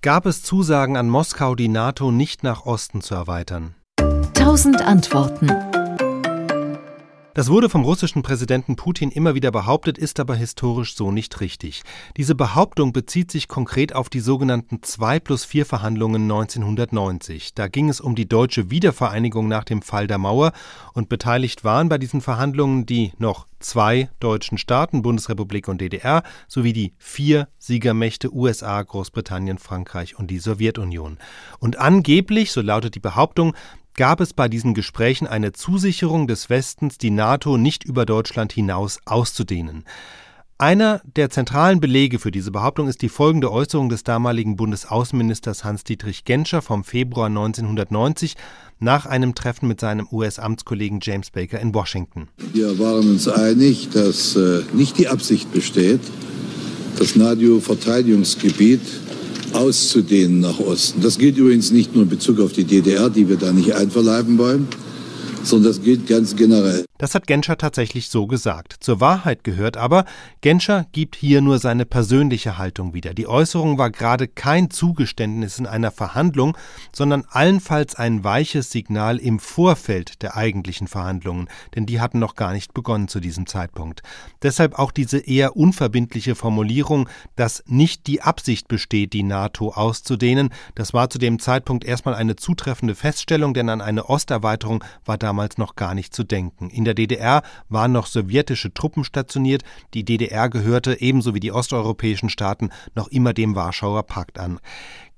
gab es Zusagen an Moskau, die NATO nicht nach Osten zu erweitern. Tausend Antworten. Das wurde vom russischen Präsidenten Putin immer wieder behauptet, ist aber historisch so nicht richtig. Diese Behauptung bezieht sich konkret auf die sogenannten 2 plus 4 Verhandlungen 1990. Da ging es um die deutsche Wiedervereinigung nach dem Fall der Mauer und beteiligt waren bei diesen Verhandlungen die noch zwei deutschen Staaten, Bundesrepublik und DDR, sowie die vier Siegermächte USA, Großbritannien, Frankreich und die Sowjetunion. Und angeblich, so lautet die Behauptung, gab es bei diesen Gesprächen eine Zusicherung des Westens, die NATO nicht über Deutschland hinaus auszudehnen. Einer der zentralen Belege für diese Behauptung ist die folgende Äußerung des damaligen Bundesaußenministers Hans-Dietrich Genscher vom Februar 1990 nach einem Treffen mit seinem US-Amtskollegen James Baker in Washington. Wir waren uns einig, dass äh, nicht die Absicht besteht, das NATO-Verteidigungsgebiet auszudehnen nach Osten. Das gilt übrigens nicht nur in Bezug auf die DDR, die wir da nicht einverleiben wollen, sondern das gilt ganz generell. Das hat Genscher tatsächlich so gesagt. Zur Wahrheit gehört aber, Genscher gibt hier nur seine persönliche Haltung wieder. Die Äußerung war gerade kein Zugeständnis in einer Verhandlung, sondern allenfalls ein weiches Signal im Vorfeld der eigentlichen Verhandlungen, denn die hatten noch gar nicht begonnen zu diesem Zeitpunkt. Deshalb auch diese eher unverbindliche Formulierung, dass nicht die Absicht besteht, die NATO auszudehnen. Das war zu dem Zeitpunkt erstmal eine zutreffende Feststellung, denn an eine Osterweiterung war damals noch gar nicht zu denken. In der DDR waren noch sowjetische Truppen stationiert. Die DDR gehörte ebenso wie die osteuropäischen Staaten noch immer dem Warschauer Pakt an.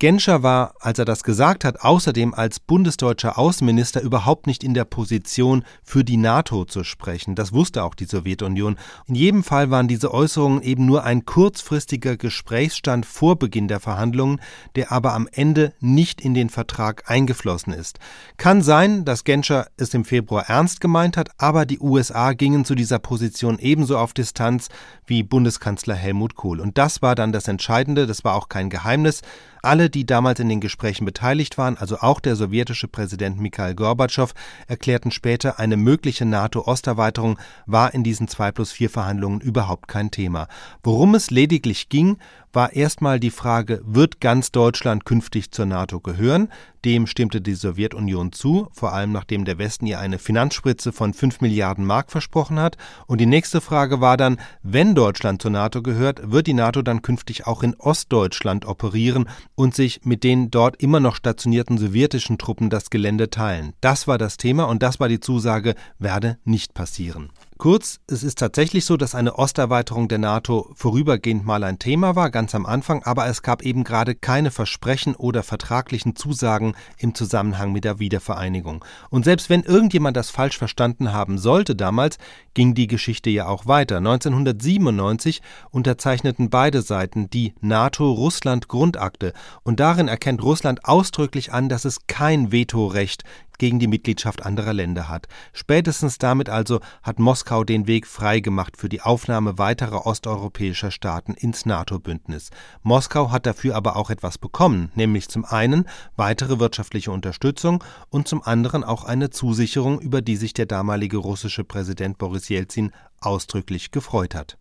Genscher war, als er das gesagt hat, außerdem als bundesdeutscher Außenminister überhaupt nicht in der Position, für die NATO zu sprechen. Das wusste auch die Sowjetunion. In jedem Fall waren diese Äußerungen eben nur ein kurzfristiger Gesprächsstand vor Beginn der Verhandlungen, der aber am Ende nicht in den Vertrag eingeflossen ist. Kann sein, dass Genscher es im Februar ernst gemeint hat, aber die USA gingen zu dieser Position ebenso auf Distanz wie Bundeskanzler Helmut Kohl. Und das war dann das Entscheidende, das war auch kein Geheimnis. Alle, die damals in den Gesprächen beteiligt waren, also auch der sowjetische Präsident Mikhail Gorbatschow, erklärten später, eine mögliche NATO-Osterweiterung war in diesen 2 plus 4 Verhandlungen überhaupt kein Thema. Worum es lediglich ging, war erstmal die Frage, wird ganz Deutschland künftig zur NATO gehören? Dem stimmte die Sowjetunion zu, vor allem nachdem der Westen ihr eine Finanzspritze von 5 Milliarden Mark versprochen hat. Und die nächste Frage war dann, wenn Deutschland zur NATO gehört, wird die NATO dann künftig auch in Ostdeutschland operieren und sich mit den dort immer noch stationierten sowjetischen Truppen das Gelände teilen. Das war das Thema und das war die Zusage, werde nicht passieren. Kurz, es ist tatsächlich so, dass eine Osterweiterung der NATO vorübergehend mal ein Thema war, ganz am Anfang, aber es gab eben gerade keine Versprechen oder vertraglichen Zusagen im Zusammenhang mit der Wiedervereinigung. Und selbst wenn irgendjemand das falsch verstanden haben sollte damals, ging die Geschichte ja auch weiter. 1997 unterzeichneten beide Seiten die NATO-Russland-Grundakte und darin erkennt Russland ausdrücklich an, dass es kein Vetorecht gegen die Mitgliedschaft anderer Länder hat. Spätestens damit also hat Moskau den Weg freigemacht für die Aufnahme weiterer osteuropäischer Staaten ins NATO-Bündnis. Moskau hat dafür aber auch etwas bekommen, nämlich zum einen weitere wirtschaftliche Unterstützung und zum anderen auch eine Zusicherung, über die sich der damalige russische Präsident Boris Jelzin ausdrücklich gefreut hat.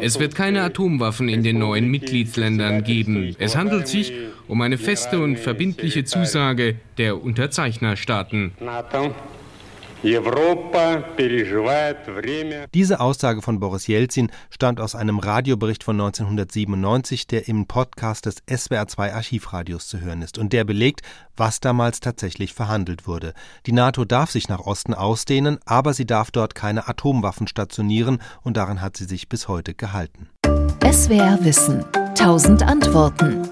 Es wird keine Atomwaffen in den neuen Mitgliedsländern geben. Es handelt sich um eine feste und verbindliche Zusage der Unterzeichnerstaaten. Diese Aussage von Boris Jelzin stammt aus einem Radiobericht von 1997, der im Podcast des SWR2 Archivradios zu hören ist und der belegt, was damals tatsächlich verhandelt wurde. Die NATO darf sich nach Osten ausdehnen, aber sie darf dort keine Atomwaffen stationieren und daran hat sie sich bis heute gehalten. SWR Wissen. Tausend Antworten.